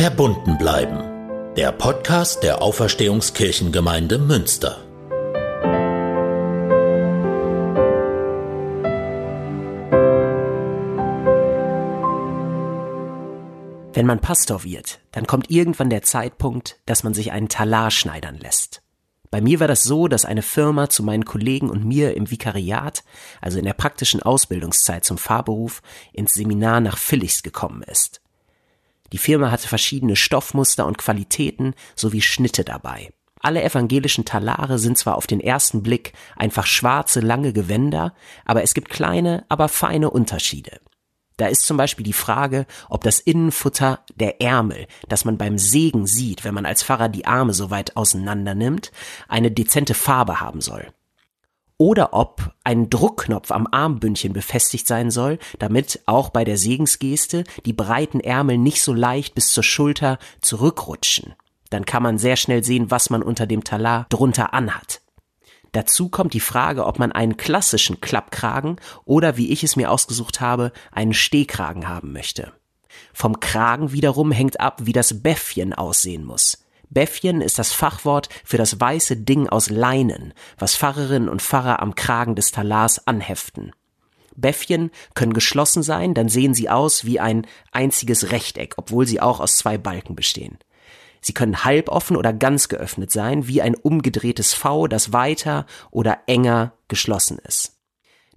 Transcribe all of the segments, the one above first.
Verbunden bleiben. Der Podcast der Auferstehungskirchengemeinde Münster. Wenn man Pastor wird, dann kommt irgendwann der Zeitpunkt, dass man sich einen Talar schneidern lässt. Bei mir war das so, dass eine Firma zu meinen Kollegen und mir im Vikariat, also in der praktischen Ausbildungszeit zum Fahrberuf, ins Seminar nach Villichs gekommen ist. Die Firma hatte verschiedene Stoffmuster und Qualitäten sowie Schnitte dabei. Alle evangelischen Talare sind zwar auf den ersten Blick einfach schwarze, lange Gewänder, aber es gibt kleine, aber feine Unterschiede. Da ist zum Beispiel die Frage, ob das Innenfutter der Ärmel, das man beim Sägen sieht, wenn man als Pfarrer die Arme so weit auseinander nimmt, eine dezente Farbe haben soll. Oder ob ein Druckknopf am Armbündchen befestigt sein soll, damit auch bei der Segensgeste die breiten Ärmel nicht so leicht bis zur Schulter zurückrutschen. Dann kann man sehr schnell sehen, was man unter dem Talar drunter anhat. Dazu kommt die Frage, ob man einen klassischen Klappkragen oder, wie ich es mir ausgesucht habe, einen Stehkragen haben möchte. Vom Kragen wiederum hängt ab, wie das Bäffchen aussehen muss. Bäffchen ist das Fachwort für das weiße Ding aus Leinen, was Pfarrerinnen und Pfarrer am Kragen des Talars anheften. Bäffchen können geschlossen sein, dann sehen sie aus wie ein einziges Rechteck, obwohl sie auch aus zwei Balken bestehen. Sie können halboffen oder ganz geöffnet sein, wie ein umgedrehtes V, das weiter oder enger geschlossen ist.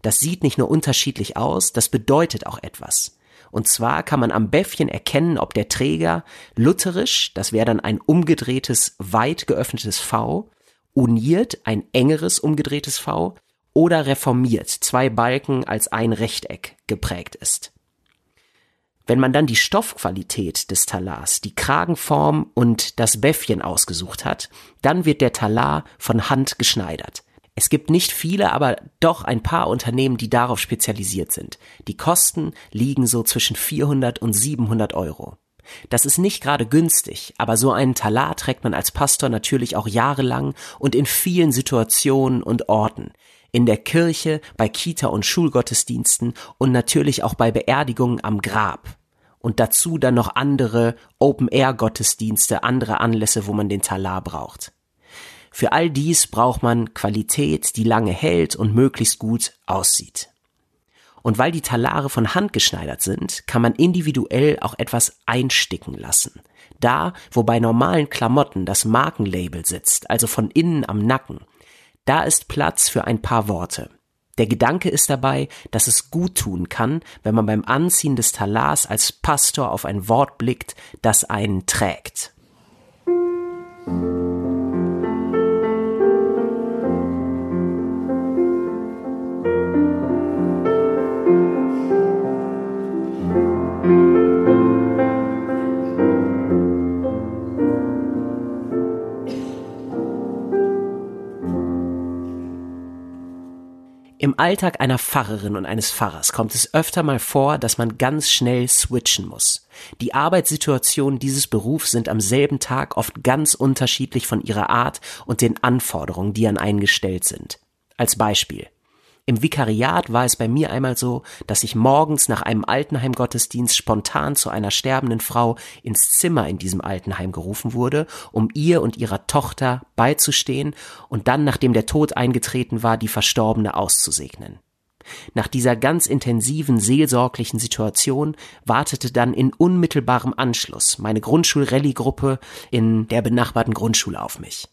Das sieht nicht nur unterschiedlich aus, das bedeutet auch etwas. Und zwar kann man am Bäffchen erkennen, ob der Träger lutherisch, das wäre dann ein umgedrehtes, weit geöffnetes V, uniert, ein engeres umgedrehtes V, oder reformiert, zwei Balken als ein Rechteck geprägt ist. Wenn man dann die Stoffqualität des Talars, die Kragenform und das Bäffchen ausgesucht hat, dann wird der Talar von Hand geschneidert. Es gibt nicht viele, aber doch ein paar Unternehmen, die darauf spezialisiert sind. Die Kosten liegen so zwischen 400 und 700 Euro. Das ist nicht gerade günstig, aber so einen Talar trägt man als Pastor natürlich auch jahrelang und in vielen Situationen und Orten. In der Kirche, bei Kita- und Schulgottesdiensten und natürlich auch bei Beerdigungen am Grab und dazu dann noch andere Open-Air-Gottesdienste, andere Anlässe, wo man den Talar braucht. Für all dies braucht man Qualität, die lange hält und möglichst gut aussieht. Und weil die Talare von Hand geschneidert sind, kann man individuell auch etwas einsticken lassen. Da, wo bei normalen Klamotten das Markenlabel sitzt, also von innen am Nacken, da ist Platz für ein paar Worte. Der Gedanke ist dabei, dass es gut tun kann, wenn man beim Anziehen des Talars als Pastor auf ein Wort blickt, das einen trägt. Im Alltag einer Pfarrerin und eines Pfarrers kommt es öfter mal vor, dass man ganz schnell switchen muss. Die Arbeitssituationen dieses Berufs sind am selben Tag oft ganz unterschiedlich von ihrer Art und den Anforderungen, die an einen gestellt sind. Als Beispiel. Im Vikariat war es bei mir einmal so, dass ich morgens nach einem Altenheimgottesdienst spontan zu einer sterbenden Frau ins Zimmer in diesem Altenheim gerufen wurde, um ihr und ihrer Tochter beizustehen und dann, nachdem der Tod eingetreten war, die Verstorbene auszusegnen. Nach dieser ganz intensiven seelsorglichen Situation wartete dann in unmittelbarem Anschluss meine Grundschul-Rallye-Gruppe in der benachbarten Grundschule auf mich.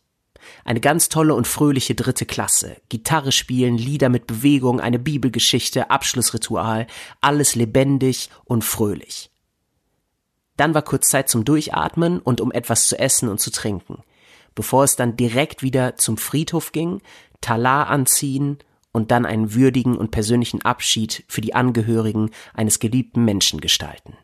Eine ganz tolle und fröhliche dritte Klasse. Gitarre spielen, Lieder mit Bewegung, eine Bibelgeschichte, Abschlussritual, alles lebendig und fröhlich. Dann war kurz Zeit zum Durchatmen und um etwas zu essen und zu trinken, bevor es dann direkt wieder zum Friedhof ging, Talar anziehen und dann einen würdigen und persönlichen Abschied für die Angehörigen eines geliebten Menschen gestalten.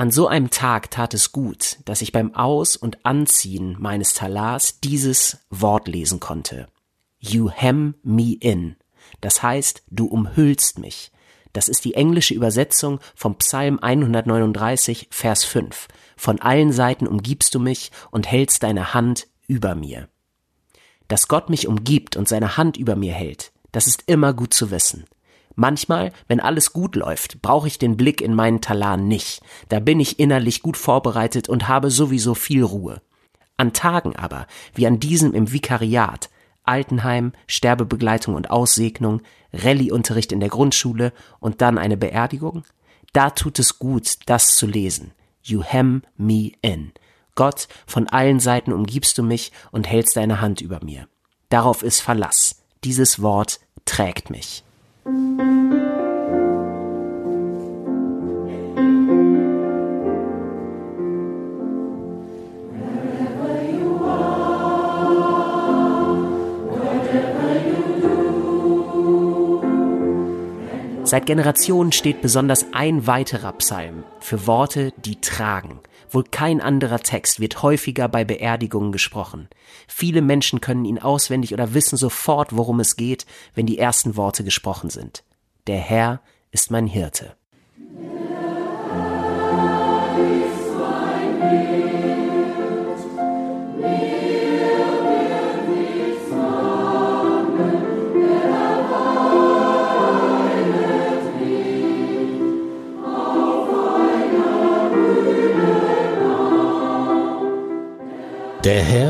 An so einem Tag tat es gut, dass ich beim Aus- und Anziehen meines Talars dieses Wort lesen konnte. You hem me in. Das heißt, du umhüllst mich. Das ist die englische Übersetzung vom Psalm 139, Vers 5. Von allen Seiten umgibst du mich und hältst deine Hand über mir. Dass Gott mich umgibt und seine Hand über mir hält, das ist immer gut zu wissen. Manchmal, wenn alles gut läuft, brauche ich den Blick in meinen Talan nicht. Da bin ich innerlich gut vorbereitet und habe sowieso viel Ruhe. An Tagen aber, wie an diesem im Vikariat, Altenheim, Sterbebegleitung und Aussegnung, Rallyeunterricht in der Grundschule und dann eine Beerdigung, da tut es gut, das zu lesen. You hem me in. Gott, von allen Seiten umgibst du mich und hältst deine Hand über mir. Darauf ist Verlass. Dieses Wort trägt mich. Seit Generationen steht besonders ein weiterer Psalm für Worte, die tragen. Wohl kein anderer Text wird häufiger bei Beerdigungen gesprochen. Viele Menschen können ihn auswendig oder wissen sofort, worum es geht, wenn die ersten Worte gesprochen sind. Der Herr ist mein Hirte.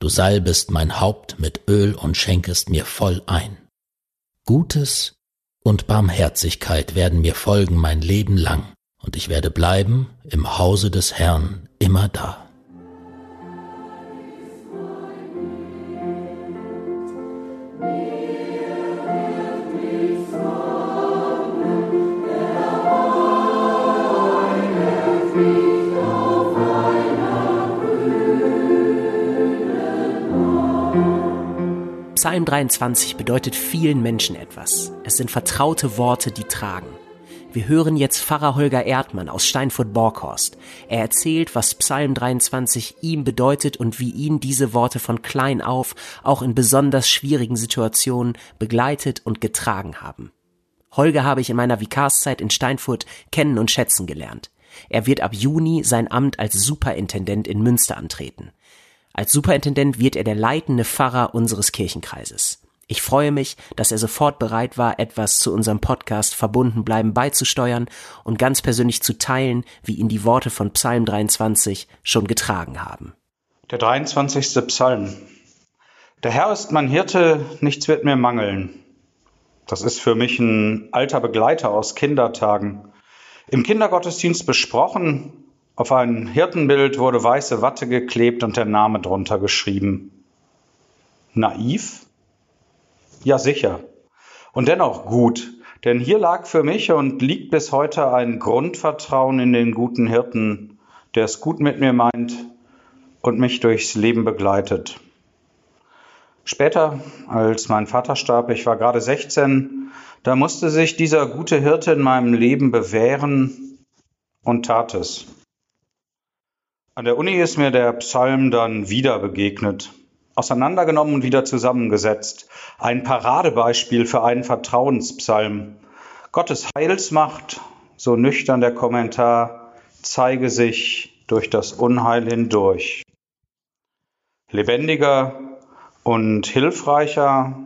Du salbest mein Haupt mit Öl und schenkest mir voll ein. Gutes und Barmherzigkeit werden mir folgen mein Leben lang, und ich werde bleiben im Hause des Herrn immer da. Psalm 23 bedeutet vielen Menschen etwas. Es sind vertraute Worte, die tragen. Wir hören jetzt Pfarrer Holger Erdmann aus Steinfurt-Borkhorst. Er erzählt, was Psalm 23 ihm bedeutet und wie ihn diese Worte von klein auf auch in besonders schwierigen Situationen begleitet und getragen haben. Holger habe ich in meiner Vikarszeit in Steinfurt kennen und schätzen gelernt. Er wird ab Juni sein Amt als Superintendent in Münster antreten. Als Superintendent wird er der leitende Pfarrer unseres Kirchenkreises. Ich freue mich, dass er sofort bereit war, etwas zu unserem Podcast Verbunden bleiben beizusteuern und ganz persönlich zu teilen, wie ihn die Worte von Psalm 23 schon getragen haben. Der 23. Psalm. Der Herr ist mein Hirte, nichts wird mir mangeln. Das ist für mich ein alter Begleiter aus Kindertagen. Im Kindergottesdienst besprochen auf ein Hirtenbild wurde weiße Watte geklebt und der Name drunter geschrieben. Naiv? Ja, sicher. Und dennoch gut, denn hier lag für mich und liegt bis heute ein Grundvertrauen in den guten Hirten, der es gut mit mir meint und mich durchs Leben begleitet. Später, als mein Vater starb, ich war gerade 16, da musste sich dieser gute Hirte in meinem Leben bewähren und tat es. An der Uni ist mir der Psalm dann wieder begegnet, auseinandergenommen und wieder zusammengesetzt. Ein Paradebeispiel für einen Vertrauenspsalm. Gottes Heilsmacht, so nüchtern der Kommentar, zeige sich durch das Unheil hindurch. Lebendiger und hilfreicher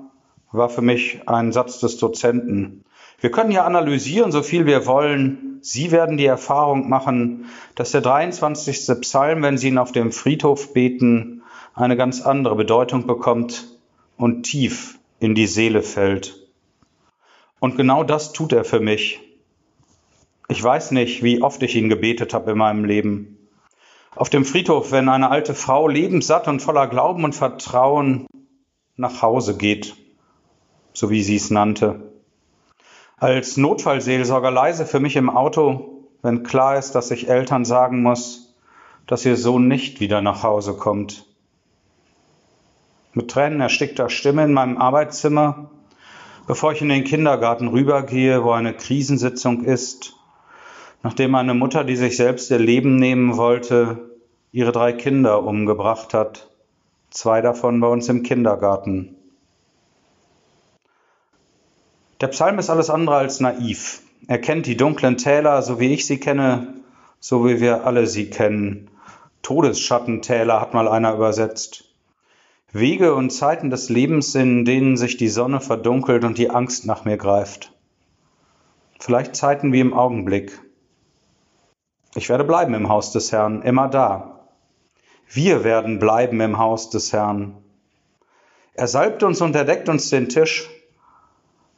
war für mich ein Satz des Dozenten. Wir können ja analysieren, so viel wir wollen. Sie werden die Erfahrung machen, dass der 23. Psalm, wenn Sie ihn auf dem Friedhof beten, eine ganz andere Bedeutung bekommt und tief in die Seele fällt. Und genau das tut er für mich. Ich weiß nicht, wie oft ich ihn gebetet habe in meinem Leben. Auf dem Friedhof, wenn eine alte Frau lebenssatt und voller Glauben und Vertrauen nach Hause geht, so wie sie es nannte als Notfallseelsorger leise für mich im Auto, wenn klar ist, dass ich Eltern sagen muss, dass ihr Sohn nicht wieder nach Hause kommt. Mit Tränen erstickter Stimme in meinem Arbeitszimmer, Bevor ich in den Kindergarten rübergehe, wo eine Krisensitzung ist, nachdem eine Mutter, die sich selbst ihr Leben nehmen wollte, ihre drei Kinder umgebracht hat, zwei davon bei uns im Kindergarten. Der Psalm ist alles andere als naiv. Er kennt die dunklen Täler, so wie ich sie kenne, so wie wir alle sie kennen. Todesschattentäler hat mal einer übersetzt. Wege und Zeiten des Lebens, in denen sich die Sonne verdunkelt und die Angst nach mir greift. Vielleicht Zeiten wie im Augenblick. Ich werde bleiben im Haus des Herrn, immer da. Wir werden bleiben im Haus des Herrn. Er salbt uns und er deckt uns den Tisch,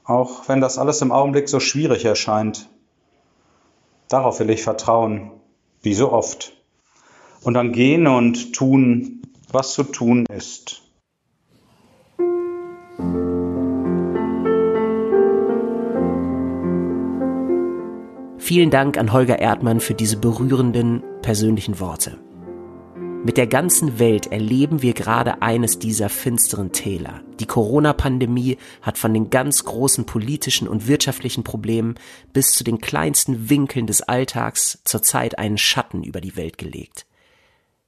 auch wenn das alles im Augenblick so schwierig erscheint. Darauf will ich vertrauen, wie so oft. Und dann gehen und tun, was zu tun ist. Vielen Dank an Holger Erdmann für diese berührenden persönlichen Worte. Mit der ganzen Welt erleben wir gerade eines dieser finsteren Täler. Die Corona-Pandemie hat von den ganz großen politischen und wirtschaftlichen Problemen bis zu den kleinsten Winkeln des Alltags zurzeit einen Schatten über die Welt gelegt.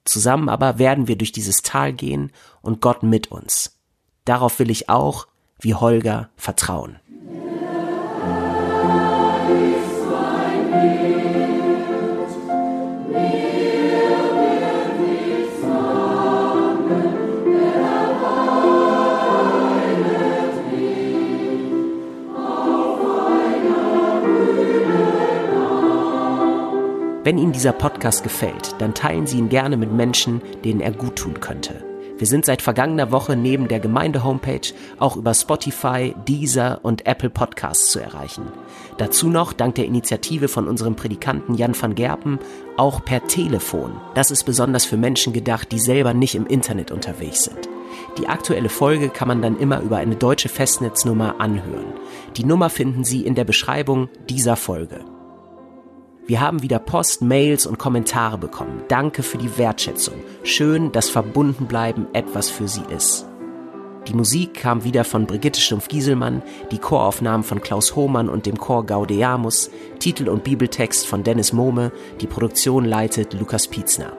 Zusammen aber werden wir durch dieses Tal gehen und Gott mit uns. Darauf will ich auch, wie Holger, vertrauen. Wenn Ihnen dieser Podcast gefällt, dann teilen Sie ihn gerne mit Menschen, denen er gut tun könnte. Wir sind seit vergangener Woche neben der Gemeinde-Homepage auch über Spotify, Deezer und Apple Podcasts zu erreichen. Dazu noch, dank der Initiative von unserem Predikanten Jan van Gerpen, auch per Telefon. Das ist besonders für Menschen gedacht, die selber nicht im Internet unterwegs sind. Die aktuelle Folge kann man dann immer über eine deutsche Festnetznummer anhören. Die Nummer finden Sie in der Beschreibung dieser Folge. Wir haben wieder Post, Mails und Kommentare bekommen. Danke für die Wertschätzung. Schön, dass Verbundenbleiben etwas für Sie ist. Die Musik kam wieder von Brigitte Stumpf-Gieselmann, die Choraufnahmen von Klaus Hohmann und dem Chor Gaudeamus, Titel und Bibeltext von Dennis Mohme, die Produktion leitet Lukas Pietzner.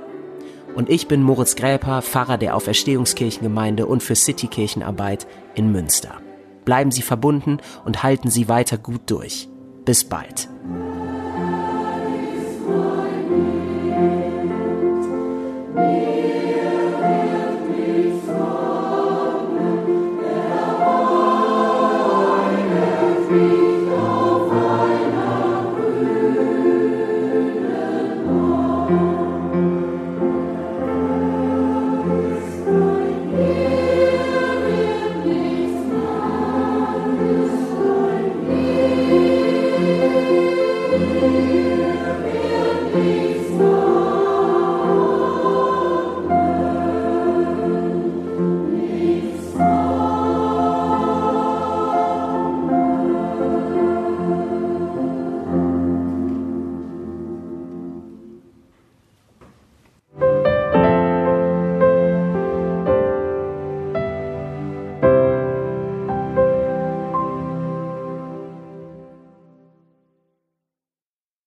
Und ich bin Moritz Gräper, Pfarrer der Auferstehungskirchengemeinde und für Citykirchenarbeit in Münster. Bleiben Sie verbunden und halten Sie weiter gut durch. Bis bald. Lord.